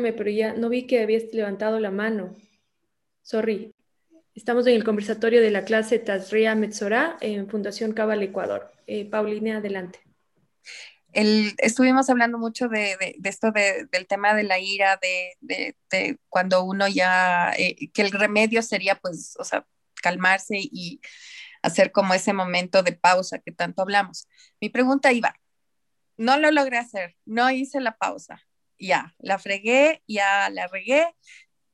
pero ya no vi que habías levantado la mano. Sorry. Estamos en el conversatorio de la clase Tazria Metzorah en Fundación Cabal Ecuador. Eh, Paulina, adelante. estuvimos hablando mucho de, esto del tema de la ira, de, cuando uno ya, eh, que el remedio sería pues, o sea, calmarse y hacer como ese momento de pausa que tanto hablamos. Mi pregunta iba, no lo logré hacer, no hice la pausa, ya, la fregué, ya la regué.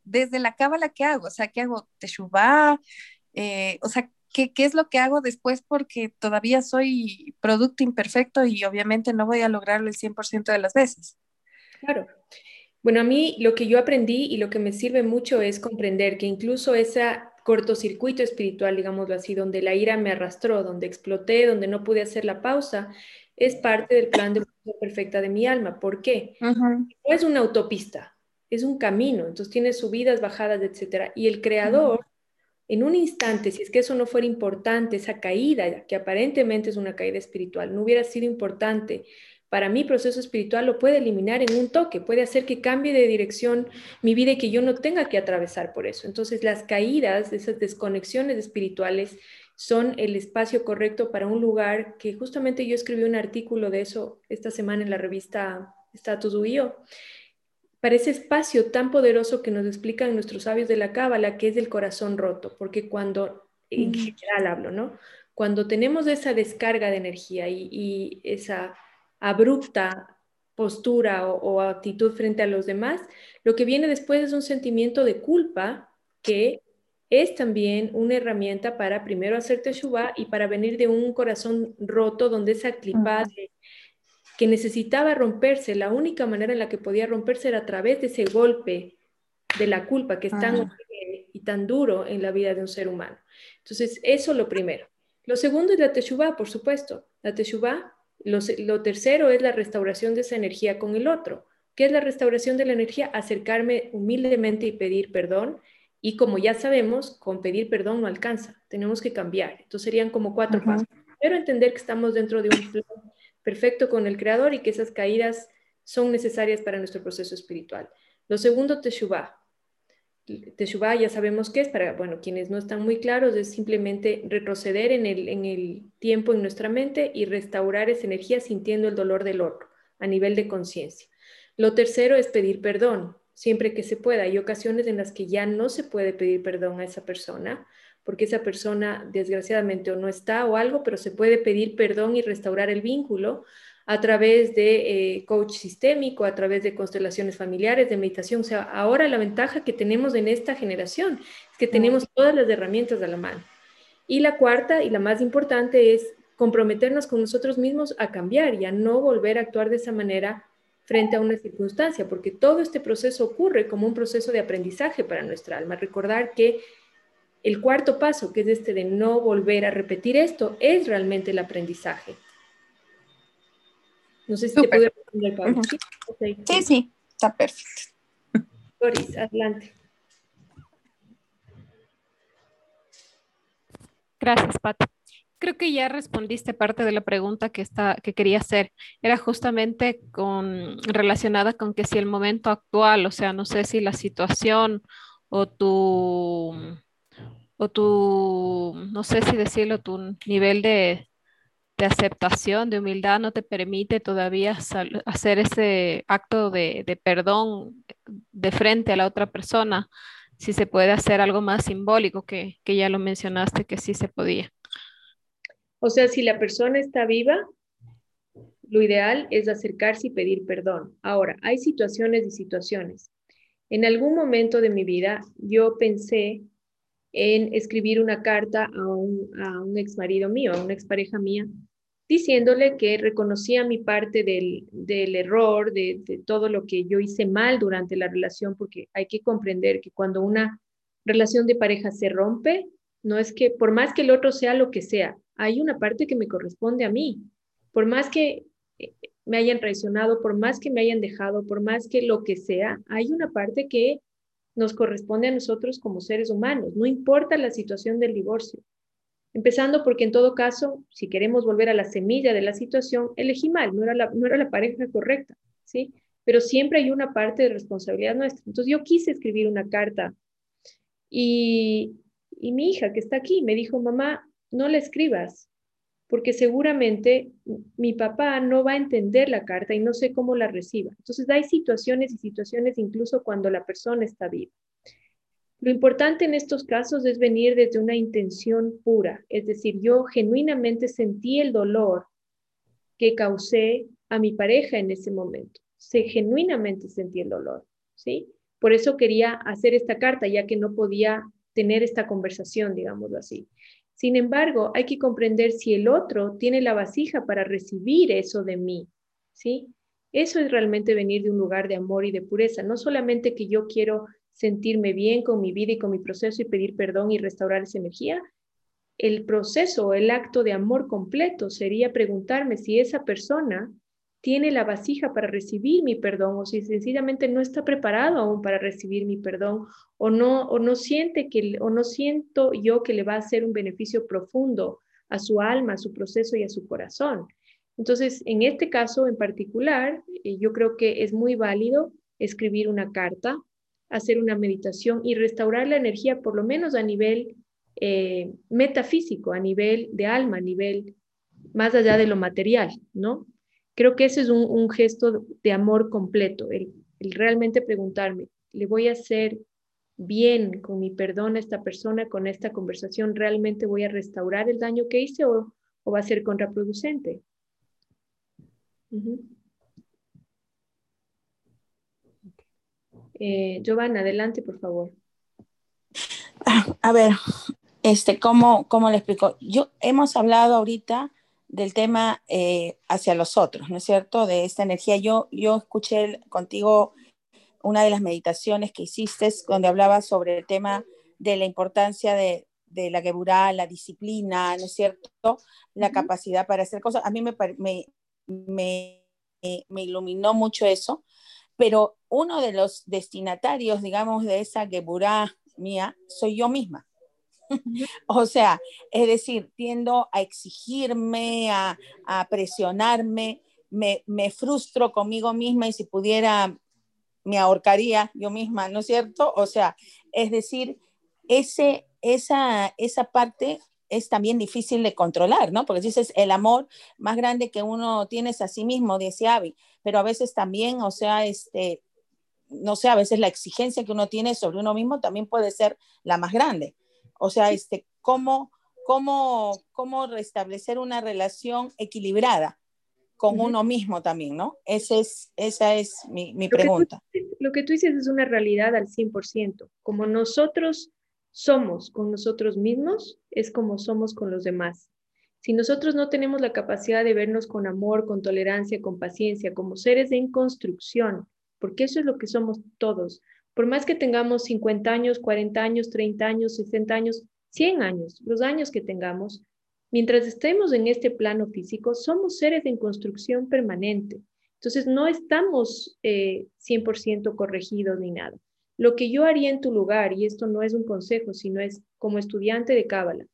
Desde la cábala, ¿qué hago? O sea, ¿qué hago? ¿Teshuvá? Eh, o sea, ¿qué, ¿qué es lo que hago después? Porque todavía soy producto imperfecto y obviamente no voy a lograrlo el 100% de las veces. Claro. Bueno, a mí lo que yo aprendí y lo que me sirve mucho es comprender que incluso esa cortocircuito espiritual, digámoslo así, donde la ira me arrastró, donde exploté, donde no pude hacer la pausa, es parte del plan de perfecta de mi alma. ¿Por qué? No es una autopista, es un camino, entonces tiene subidas, bajadas, etc. Y el creador, en un instante, si es que eso no fuera importante, esa caída, que aparentemente es una caída espiritual, no hubiera sido importante para mi proceso espiritual, lo puede eliminar en un toque, puede hacer que cambie de dirección mi vida y que yo no tenga que atravesar por eso. Entonces, las caídas, esas desconexiones espirituales, son el espacio correcto para un lugar que justamente yo escribí un artículo de eso esta semana en la revista Status UIO, para ese espacio tan poderoso que nos explican nuestros sabios de la Cábala, que es el corazón roto, porque cuando, en general hablo, ¿no? Cuando tenemos esa descarga de energía y, esa abrupta postura o, o, actitud frente a los demás, lo que viene después es un sentimiento de culpa que es también una herramienta para primero hacer teshuva y para venir de un corazón roto donde esa clipa que necesitaba romperse, la única manera en la que podía romperse era a través de ese golpe de la culpa que es tan y tan duro en la vida de un ser humano. Entonces, eso lo primero. Lo segundo es la teshuva, por supuesto. La teshuva, lo, lo tercero es la restauración de esa energía con el otro. ¿Qué es la restauración de la energía? Acercarme humildemente y pedir perdón y como ya sabemos, con pedir perdón no alcanza, tenemos que cambiar. Entonces serían como cuatro pasos. Pero entender que estamos dentro de un plan perfecto con el Creador y que esas caídas son necesarias para nuestro proceso espiritual. Lo segundo, Teshuvah. Teshuvah ya sabemos qué es, para bueno, quienes no están muy claros, es simplemente retroceder en el, en el tiempo en nuestra mente y restaurar esa energía sintiendo el dolor del otro a nivel de conciencia. Lo tercero es pedir perdón siempre que se pueda. Hay ocasiones en las que ya no se puede pedir perdón a esa persona, porque esa persona desgraciadamente o no está o algo, pero se puede pedir perdón y restaurar el vínculo a través de eh, coach sistémico, a través de constelaciones familiares, de meditación. O sea, ahora la ventaja que tenemos en esta generación es que tenemos todas las herramientas a la mano. Y la cuarta y la más importante es comprometernos con nosotros mismos a cambiar y a no volver a actuar de esa manera frente a una circunstancia, porque todo este proceso ocurre como un proceso de aprendizaje para nuestra alma. Recordar que el cuarto paso, que es este de no volver a repetir esto, es realmente el aprendizaje. No sé si te puedo responder, Pablo. ¿Sí? ¿Sí? está perfecto. Doris, adelante. Gracias, Pati creo que ya respondiste parte de la pregunta que, está, que quería hacer. Era justamente con, relacionada con que si el momento actual, o sea, no sé si la situación o tu, o tu, no sé si decirlo, tu nivel de, de aceptación, de humildad, no te permite todavía hacer ese acto de, de perdón de frente a la otra persona, si se puede hacer algo más simbólico, que, que ya lo mencionaste, que sí se podía. O sea, si la persona está viva, lo ideal es acercarse y pedir perdón. Ahora, hay situaciones y situaciones. En algún momento de mi vida yo pensé en escribir una carta a un, a ex marido mío, a una expareja mía, diciéndole que reconocía mi parte del, error, de, todo lo que yo hice mal durante la relación, porque hay que comprender que cuando una relación de pareja se rompe, no es que por más que el otro sea lo que sea, hay una parte que me corresponde a mí. Por más que eh, me hayan traicionado, por más que me hayan dejado, por más que lo que sea, hay una parte que nos corresponde a nosotros como seres humanos, no importa la situación del divorcio. Empezando porque en todo caso, si queremos volver a la semilla de la situación, elegí mal, no era la, no era la pareja correcta, ¿sí? pero siempre hay una parte de responsabilidad nuestra. Entonces yo quise escribir una carta y, y mi hija que está aquí me dijo, mamá, no la escribas, porque seguramente mi papá no va a entender la carta y no sé cómo la reciba. Entonces hay situaciones y situaciones incluso cuando la persona está viva. Lo importante en estos casos es venir desde una intención pura, es decir, yo genuinamente sentí el dolor que causé a mi pareja en ese momento. Se genuinamente sentí el dolor, ¿sí? Por eso quería hacer esta carta, ya que no podía tener esta conversación, digámoslo así. Sin embargo, hay que comprender si el otro tiene la vasija para recibir eso de mí, ¿sí? Eso es realmente venir de un lugar de amor y de pureza, no solamente que yo quiero sentirme bien con mi vida y con mi proceso y pedir perdón y restaurar esa energía. El proceso el acto de amor completo sería preguntarme si esa persona tiene la vasija para recibir mi perdón o si sencillamente no está preparado aún para recibir mi perdón o no o no siente que o no siento yo que le va a hacer un beneficio profundo a su alma, a su proceso y a su corazón. Entonces, en este caso en particular, eh, yo creo que es muy válido escribir una carta, hacer una meditación y restaurar la energía por lo menos a nivel eh, metafísico, a nivel de alma, a nivel más allá de lo material, ¿no? Creo que ese es un, gesto de amor completo, el, realmente preguntarme, ¿le voy a hacer bien con mi perdón a esta persona, con esta conversación? ¿Realmente voy a restaurar el daño que hice o, va a ser contraproducente? Eh, Giovanna, adelante, por favor. A ver, este, ¿cómo, ¿cómo le explico? Yo hemos hablado ahorita del tema eh, hacia los otros, ¿no es cierto? De esta energía. Yo, yo escuché contigo una de las meditaciones que hiciste donde hablabas sobre el tema de la importancia de, de la geburá, la disciplina, ¿no es cierto? La capacidad para hacer cosas. A mí me, me, me, me, iluminó mucho eso, pero uno de los destinatarios, digamos, de esa geburá mía soy yo misma. o sea, es decir, tiendo a exigirme, a, presionarme, me, frustro conmigo misma y si pudiera me ahorcaría yo misma, ¿no es cierto? O sea, es decir, ese, esa, esa parte es también difícil de controlar, ¿no? Porque dices, el amor más grande que uno tiene es a sí mismo, dice Avi, pero a veces también, o sea, este, no sé, a veces la exigencia que uno tiene sobre uno mismo también puede ser la más grande. O sea, este, ¿cómo, cómo, cómo restablecer una relación equilibrada con uno mismo también, ¿no? Ese es, esa es mi, mi pregunta. lo que tú dices es una realidad al 100%. Como nosotros somos con nosotros mismos, es como somos con los demás. Si nosotros no tenemos la capacidad de vernos con amor, con tolerancia, con paciencia, como seres en construcción, porque eso es lo que somos todos, por más que tengamos 50 años, 40 años, 30 años, 60 años, 100 años, los años que tengamos, mientras estemos en este plano físico, somos seres en construcción permanente. Entonces, no estamos 100% eh, corregidos ni nada. Lo que yo haría en tu lugar, y esto no es un consejo, sino es como estudiante de Cábala,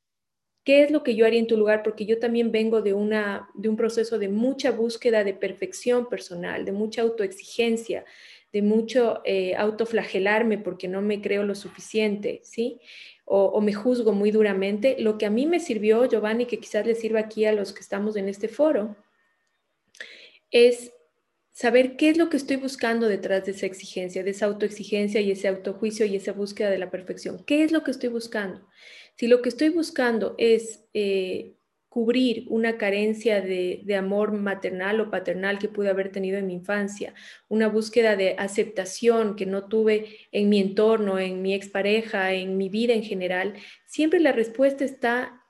¿qué es lo que yo haría en tu lugar? Porque yo también vengo de, una, de un proceso de mucha búsqueda de perfección personal, de mucha autoexigencia, de mucho eh, autoflagelarme porque no me creo lo suficiente, ¿sí? O, me juzgo muy duramente. Lo que a mí me sirvió, Giovanni, que quizás le sirva aquí a los que estamos en este foro, es saber qué es lo que estoy buscando detrás de esa exigencia, de esa autoexigencia y ese autojuicio y esa búsqueda de la perfección. ¿Qué es lo que estoy buscando? Si lo que estoy buscando es eh, cubrir una carencia de, amor maternal o paternal que pude haber tenido en mi infancia, una búsqueda de aceptación que no tuve en mi entorno, en mi expareja, en mi vida en general, siempre la respuesta está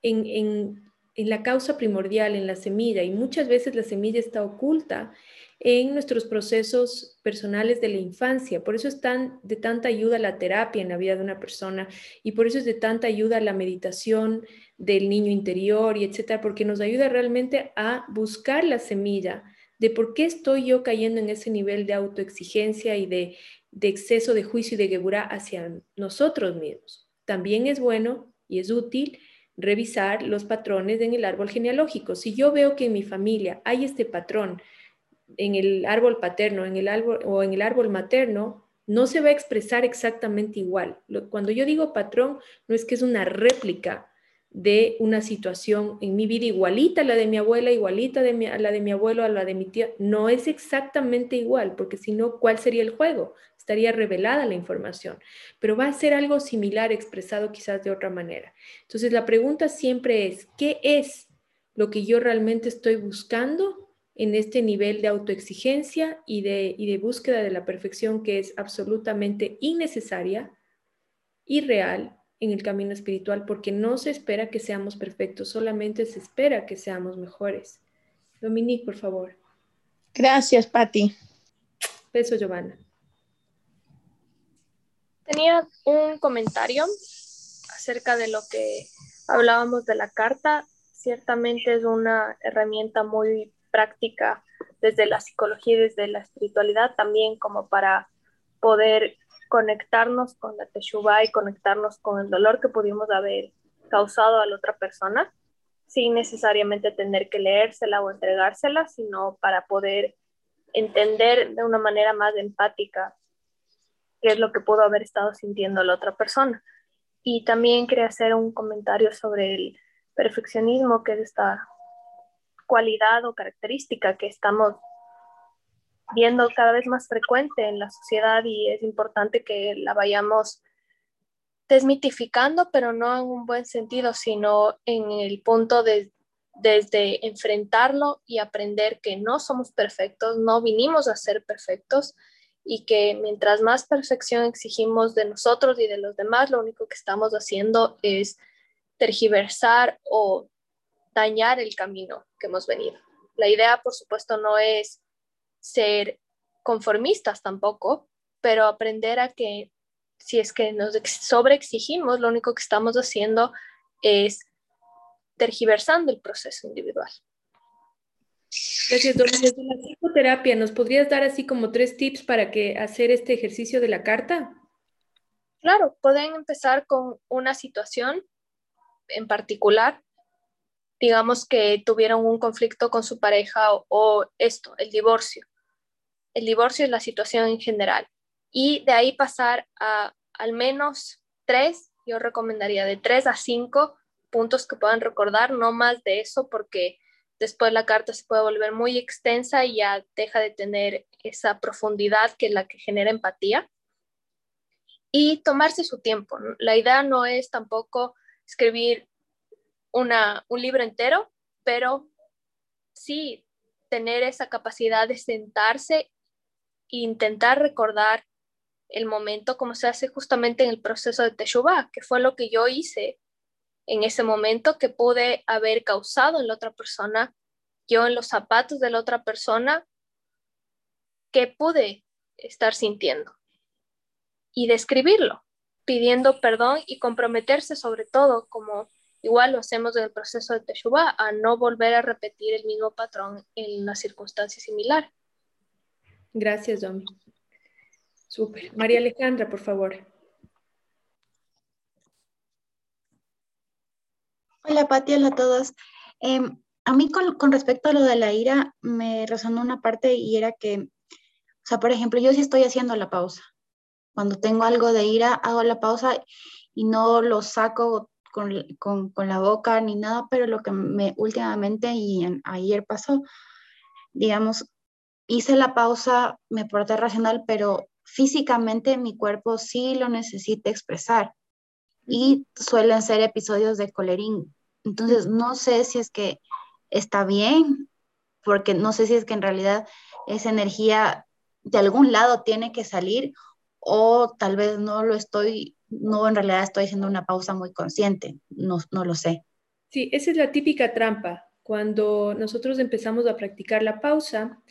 en, en la causa primordial, en la semilla, y muchas veces la semilla está oculta en nuestros procesos personales de la infancia. Por eso es tan, de tanta ayuda la terapia en la vida de una persona y por eso es de tanta ayuda la meditación del niño interior y etcétera, porque nos ayuda realmente a buscar la semilla de por qué estoy yo cayendo en ese nivel de autoexigencia y de, de exceso de juicio y de geburá hacia nosotros mismos. También es bueno y es útil revisar los patrones en el árbol genealógico. Si yo veo que en mi familia hay este patrón, en el árbol paterno en el árbol, o en el árbol materno, no se va a expresar exactamente igual. Cuando yo digo patrón, no es que es una réplica de una situación en mi vida igualita a la de mi abuela, igualita a la de mi abuelo, a la de mi tía. No es exactamente igual, porque si no, ¿cuál sería el juego? Estaría revelada la información, pero va a ser algo similar expresado quizás de otra manera. Entonces, la pregunta siempre es, ¿qué es lo que yo realmente estoy buscando en este nivel de autoexigencia y de, y de búsqueda de la perfección que es absolutamente innecesaria, irreal en el camino espiritual, porque no se espera que seamos perfectos, solamente se espera que seamos mejores. Dominique, por favor. Gracias, Patti. Beso, Giovanna. Tenía un comentario acerca de lo que hablábamos de la carta. Ciertamente es una herramienta muy práctica desde la psicología y desde la espiritualidad también como para poder conectarnos con la teshuva y conectarnos con el dolor que pudimos haber causado a la otra persona sin necesariamente tener que leérsela o entregársela, sino para poder entender de una manera más empática qué es lo que pudo haber estado sintiendo la otra persona. Y también quería hacer un comentario sobre el perfeccionismo, que es esta cualidad o característica que estamos viendo cada vez más frecuente en la sociedad y es importante que la vayamos desmitificando, pero no en un buen sentido, sino en el punto de desde enfrentarlo y aprender que no somos perfectos, no vinimos a ser perfectos y que mientras más perfección exigimos de nosotros y de los demás, lo único que estamos haciendo es tergiversar o dañar el camino que hemos venido. La idea, por supuesto, no es ser conformistas tampoco, pero aprender a que si es que nos sobreexigimos, lo único que estamos haciendo es tergiversando el proceso individual. Gracias, Doris. Desde la psicoterapia, ¿nos podrías dar así como tres tips para que hacer este ejercicio de la carta? Claro, pueden empezar con una situación en particular digamos que tuvieron un conflicto con su pareja o, esto, el divorcio. El divorcio es la situación en general. Y de ahí pasar a al menos tres, yo recomendaría de tres a cinco puntos que puedan recordar, no más de eso, porque después la carta se puede volver muy extensa y ya deja de tener esa profundidad que es la que genera empatía. Y tomarse su tiempo. La idea no es tampoco escribir un libro entero, pero sí tener esa capacidad de sentarse e intentar recordar el momento como se hace justamente en el proceso de Teshuvah, que fue lo que yo hice en ese momento que pude haber causado en la otra persona, yo en los zapatos de la otra persona, que pude estar sintiendo y describirlo, pidiendo perdón y comprometerse sobre todo como Igual lo hacemos en el proceso de Teshuvah, a no volver a repetir el mismo patrón en una circunstancia similar. Gracias, Domi. Súper. María Alejandra, por favor. Hola, Pati, hola a todos. Em, a mí con, con, respecto a lo de la ira, me resonó una parte y era que, o sea, por ejemplo, yo sí estoy haciendo la pausa. Cuando tengo algo de ira, hago la pausa y no lo saco con, la boca ni nada, pero lo que me últimamente y ayer pasó, digamos, hice la pausa, me porté racional, pero físicamente mi cuerpo sí lo necesita expresar y suelen ser episodios de colerín. Entonces, no sé si es que está bien, porque no sé si es que en realidad esa energía de algún lado tiene que salir o tal vez no lo estoy no en realidad estoy haciendo una pausa muy consciente, no, no lo sé. Sí, esa es la típica trampa. Cuando nosotros empezamos a practicar la pausa,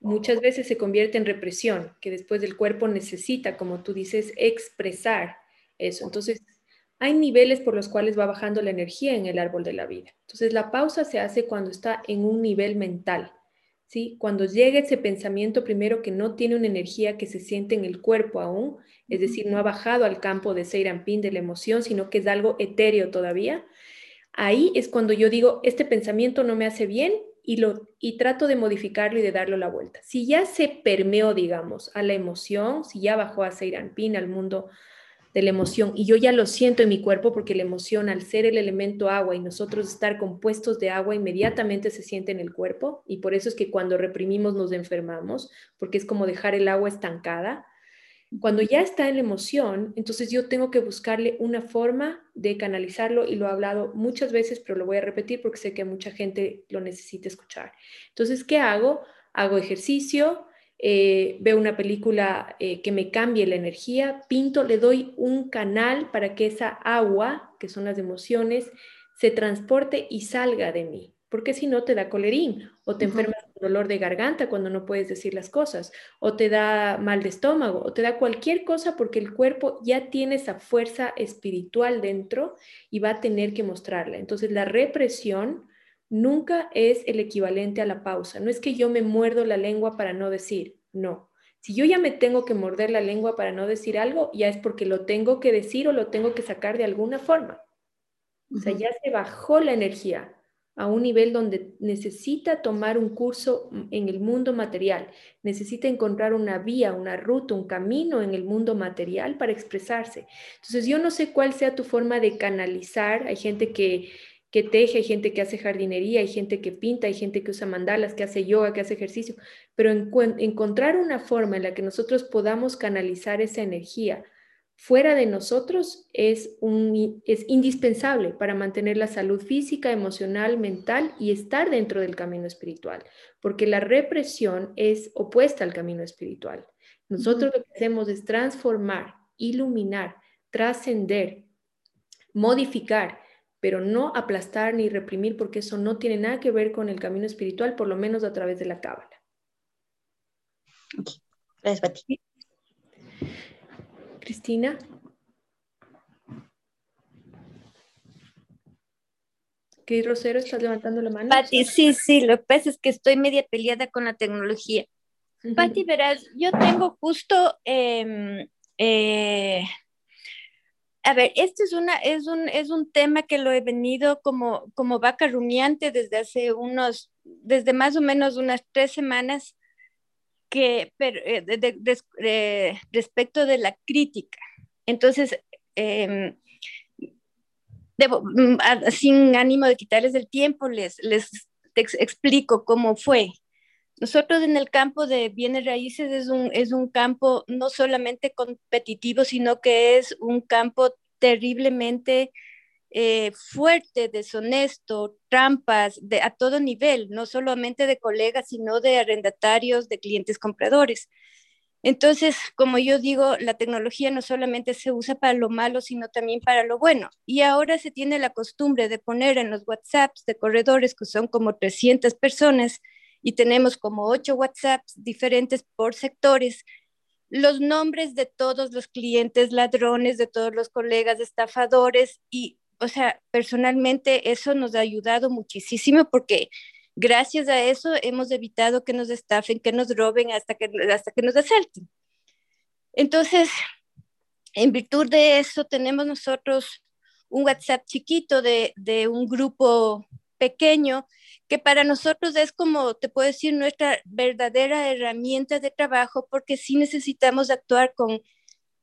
muchas veces se convierte en represión, que después el cuerpo necesita, como tú dices, expresar eso. Entonces, hay niveles por los cuales va bajando la energía en el árbol de la vida. Entonces, la pausa se hace cuando está en un nivel mental. ¿Sí? Cuando llega ese pensamiento primero que no tiene una energía que se siente en el cuerpo aún, es decir, no ha bajado al campo de Seirampin de la emoción, sino que es algo etéreo todavía, ahí es cuando yo digo, este pensamiento no me hace bien y, lo, y trato de modificarlo y de darlo la vuelta. Si ya se permeó, digamos, a la emoción, si ya bajó a Seiranpin, al mundo de la emoción, y yo ya lo siento en mi cuerpo porque la emoción, al ser el elemento agua y nosotros estar compuestos de agua, inmediatamente se siente en el cuerpo, y por eso es que cuando reprimimos nos enfermamos, porque es como dejar el agua estancada. Cuando ya está en la emoción, entonces yo tengo que buscarle una forma de canalizarlo y lo he hablado muchas veces, pero lo voy a repetir porque sé que mucha gente lo necesita escuchar. Entonces, ¿qué hago? Hago ejercicio, eh, veo una película eh, que me cambie la energía, pinto, le doy un canal para que esa agua, que son las emociones, se transporte y salga de mí porque si no te da colerín o te enfermas con dolor de garganta cuando no puedes decir las cosas o te da mal de estómago o te da cualquier cosa porque el cuerpo ya tiene esa fuerza espiritual dentro y va a tener que mostrarla. Entonces la represión nunca es el equivalente a la pausa. No es que yo me muerdo la lengua para no decir, no. Si yo ya me tengo que morder la lengua para no decir algo, ya es porque lo tengo que decir o lo tengo que sacar de alguna forma. O sea, ya se bajó la energía a un nivel donde necesita tomar un curso en el mundo material, necesita encontrar una vía, una ruta, un camino en el mundo material para expresarse. Entonces, yo no sé cuál sea tu forma de canalizar. Hay gente que, que teje, hay gente que hace jardinería, hay gente que pinta, hay gente que usa mandalas, que hace yoga, que hace ejercicio, pero encontrar una forma en la que nosotros podamos canalizar esa energía fuera de nosotros es, un, es indispensable para mantener la salud física, emocional, mental y estar dentro del camino espiritual, porque la represión es opuesta al camino espiritual. Nosotros lo que hacemos es transformar, iluminar, trascender, modificar, pero no aplastar ni reprimir, porque eso no tiene nada que ver con el camino espiritual, por lo menos a través de la cábala. Gracias, Cristina. ¿Qué, Rosero? ¿Estás levantando la mano? Pati, sí, sí, lo que pasa es que estoy media peleada con la tecnología. Pati, verás, yo tengo justo, em, eh, a ver, este es, una, es, un, es un tema que lo he venido como, como vaca rumiante desde hace unos, desde más o menos unas tres semanas que eh, respecto de la crítica. Entonces, em, mm, sin ánimo de quitarles el tiempo, les, les explico cómo fue. Nosotros en el campo de bienes raíces es un, es un campo no solamente competitivo, sino que es un campo terriblemente eh, fuerte, deshonesto, trampas de, a todo nivel, no solamente de colegas, sino de arrendatarios, de clientes compradores. Entonces, como yo digo, la tecnología no solamente se usa para lo malo, sino también para lo bueno. Y ahora se tiene la costumbre de poner en los WhatsApps de corredores, que son como 300 personas, y tenemos como 8 WhatsApps diferentes por sectores, los nombres de todos los clientes ladrones, de todos los colegas estafadores, y o sea, personalmente eso nos ha ayudado muchísimo porque gracias a eso hemos evitado que nos estafen, que nos roben hasta que, hasta que nos asalten. Entonces, en virtud de eso, tenemos nosotros un WhatsApp chiquito de, de un grupo pequeño que para nosotros es como, te puedo decir, nuestra verdadera herramienta de trabajo porque sí necesitamos actuar con,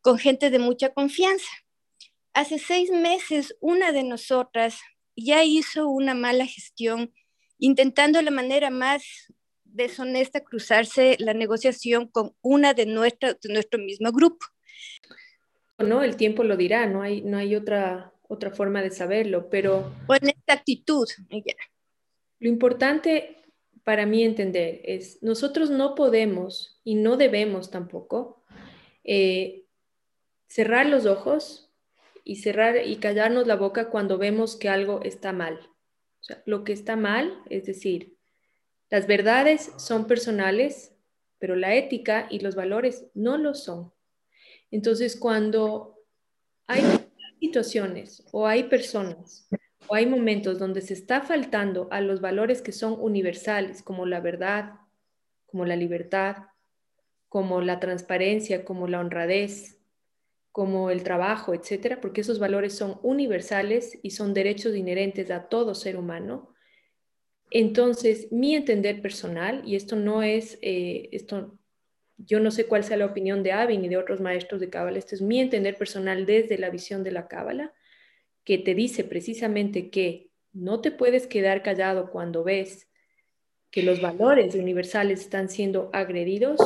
con gente de mucha confianza. Hace seis meses una de nosotras ya hizo una mala gestión, intentando de la manera más deshonesta cruzarse la negociación con una de, nuestra, de nuestro mismo grupo. No, el tiempo lo dirá, no hay, no hay otra, otra forma de saberlo, pero... Con esta actitud. Lo importante para mí entender es, nosotros no podemos y no debemos tampoco eh, cerrar los ojos y cerrar y callarnos la boca cuando vemos que algo está mal. Lo que está mal, es decir, las verdades son personales, pero la ética y los valores no lo son. Entonces, cuando hay situaciones o hay personas o hay momentos donde se está faltando a los valores que son universales, como la verdad, como la libertad, como la transparencia, como la honradez, como el trabajo, etcétera, porque esos valores son universales y son derechos inherentes a todo ser humano. Entonces, mi entender personal, y esto no es, eh, esto, yo no sé cuál sea la opinión de Avi ni de otros maestros de Cábala, esto es mi entender personal desde la visión de la Cábala, que te dice precisamente que no te puedes quedar callado cuando ves que los valores universales están siendo agredidos,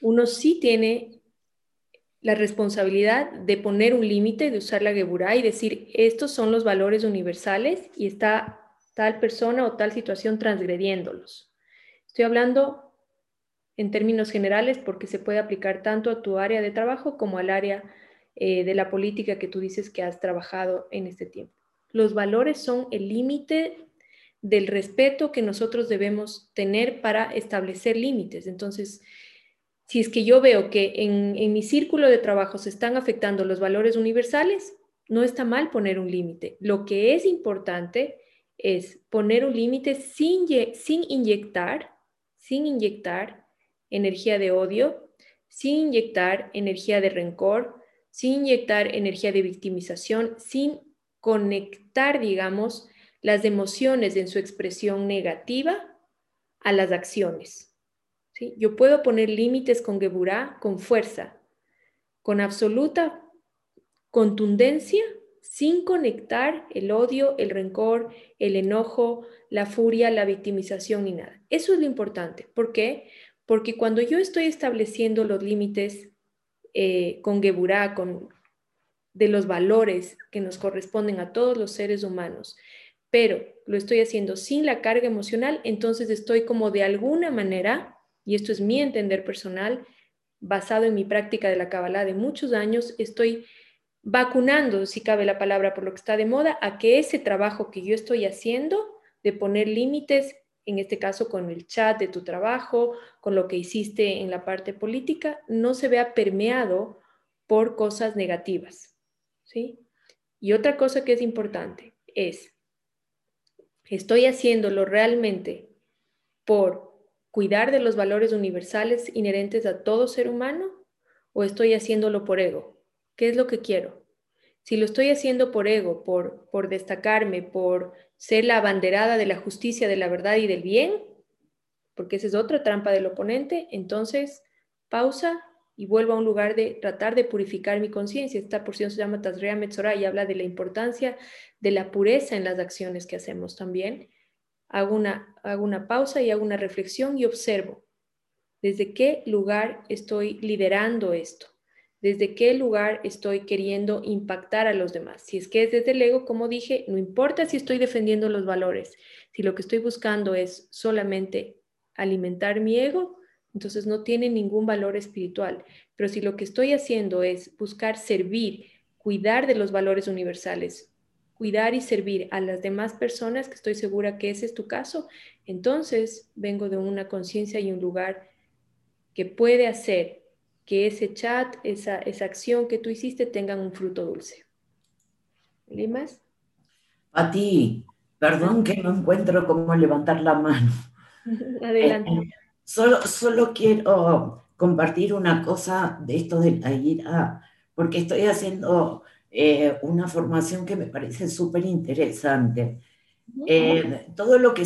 uno sí tiene la responsabilidad de poner un límite, de usar la Geburá y decir, estos son los valores universales y está tal persona o tal situación transgrediéndolos. Estoy hablando en términos generales porque se puede aplicar tanto a tu área de trabajo como al área eh, de la política que tú dices que has trabajado en este tiempo. Los valores son el límite del respeto que nosotros debemos tener para establecer límites. Entonces, si es que yo veo que en, mi círculo de trabajo se están afectando los valores universales, no está mal poner un límite. Lo que es importante es poner un límite sin, sin inyectar, sin inyectar energía de odio, sin inyectar energía de rencor, sin inyectar energía de victimización, sin conectar, digamos, las emociones en su expresión negativa a las acciones. Yo puedo poner límites con Geburá con fuerza, con absoluta contundencia, sin conectar el odio, el rencor, el enojo, la furia, la victimización ni nada. Eso es lo importante. ¿Por qué? Porque cuando yo estoy estableciendo los límites eh, con Geburá, con, de los valores que nos corresponden a todos los seres humanos, pero lo estoy haciendo sin la carga emocional, entonces estoy como de alguna manera y esto es mi entender personal, basado en mi práctica de la Kabbalah de muchos años, estoy vacunando, si cabe la palabra por lo que está de moda, a que ese trabajo que yo estoy haciendo de poner límites, en este caso con el chat de tu trabajo, con lo que hiciste en la parte política, no se vea permeado por cosas negativas. ¿sí? Y otra cosa que es importante es, estoy haciéndolo realmente por cuidar de los valores universales inherentes a todo ser humano o estoy haciéndolo por ego? ¿Qué es lo que quiero? Si lo estoy haciendo por ego, por, por destacarme, por ser la abanderada de la justicia, de la verdad y del bien, porque esa es otra trampa del oponente, entonces pausa y vuelvo a un lugar de tratar de purificar mi conciencia. Esta porción se llama Tazrea Metzorah y habla de la importancia de la pureza en las acciones que hacemos también. Hago una, hago una pausa y hago una reflexión y observo desde qué lugar estoy liderando esto, desde qué lugar estoy queriendo impactar a los demás. Si es que es desde el ego, como dije, no importa si estoy defendiendo los valores, si lo que estoy buscando es solamente alimentar mi ego, entonces no tiene ningún valor espiritual. Pero si lo que estoy haciendo es buscar servir, cuidar de los valores universales, cuidar y servir a las demás personas, que estoy segura que ese es tu caso, entonces vengo de una conciencia y un lugar que puede hacer que ese chat, esa, esa acción que tú hiciste tengan un fruto dulce. ¿Limas? A ti, perdón que no encuentro cómo levantar la mano. Adelante. Eh, solo, solo quiero compartir una cosa de esto de la ira, porque estoy haciendo eh, una formación que me parece súper interesante. Eh, todo, lo que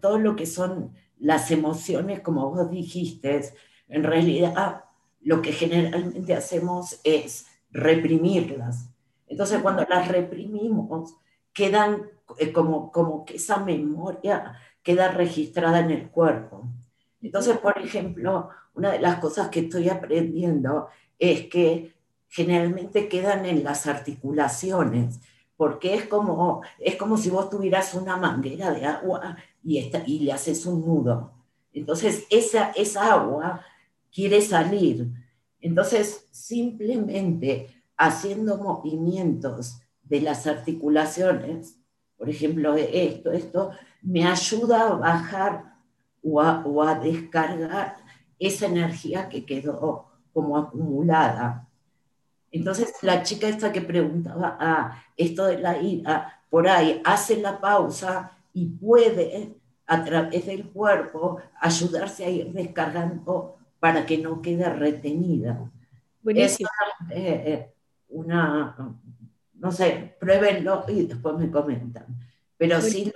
todo lo que son las emociones, como vos dijiste, en realidad lo que generalmente hacemos es reprimirlas. Entonces, cuando las reprimimos, quedan eh, como, como que esa memoria queda registrada en el cuerpo. Entonces, por ejemplo, una de las cosas que estoy aprendiendo es que generalmente quedan en las articulaciones, porque es como, es como si vos tuvieras una manguera de agua y, y le haces un nudo. Entonces, esa, esa agua quiere salir. Entonces, simplemente haciendo movimientos de las articulaciones, por ejemplo, esto, esto, me ayuda a bajar o a, descargar esa energía que quedó como acumulada. Entonces, la chica esta que preguntaba ah, esto de la ira, por ahí hace la pausa y puede a través del cuerpo ayudarse a ir descargando para que no quede retenida. Buenísimo. Es eh, eh, una, no sé, pruébenlo y después me comentan. pero sí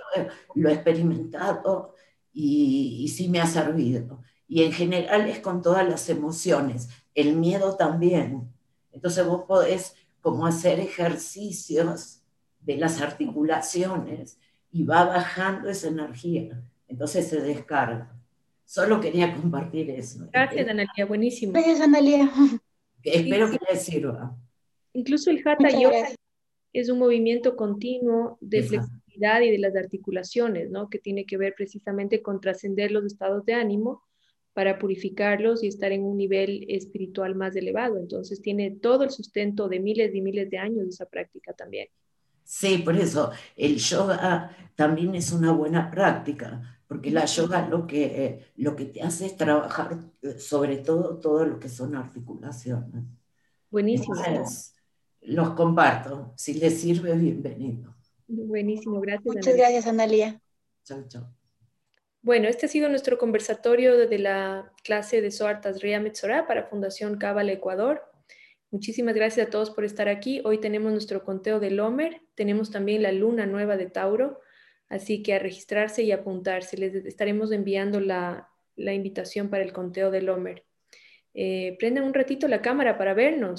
lo, he experimentado y, y sí me ha servido. Y en general es con todas las emociones, el miedo también. Entonces vos podés como hacer ejercicios de las articulaciones y va bajando esa energía. Entonces se descarga. Solo quería compartir eso. Gracias, Analia, buenísimo. Gracias, Analia. Espero que les sirva. Incluso el Hatha Yoga es un movimiento continuo de flexibilidad y de las articulaciones, ¿no? Que tiene que ver precisamente con trascender los estados de ánimo para purificarlos y estar en un nivel espiritual más elevado. Entonces tiene todo el sustento de miles y miles de años de esa práctica también. Sí, por eso el yoga también es una buena práctica, porque la yoga lo que, lo que te hace es trabajar eh, sobre todo todo lo que son articulaciones. Buenísimo. los comparto. Si les sirve, bienvenido. Buenísimo, gracias. Muchas gracias, Analia. Chao, chao. Bueno, este ha sido nuestro conversatorio de la clase de Soartas Ria Metzorah para Fundación Cábala Ecuador. Muchísimas gracias a todos por estar aquí. Hoy tenemos nuestro conteo del Homer, tenemos también la luna nueva de Tauro, así que a registrarse y apuntarse. Les estaremos enviando la, invitación para el conteo del Homer. Eh, prendan un ratito la cámara para vernos.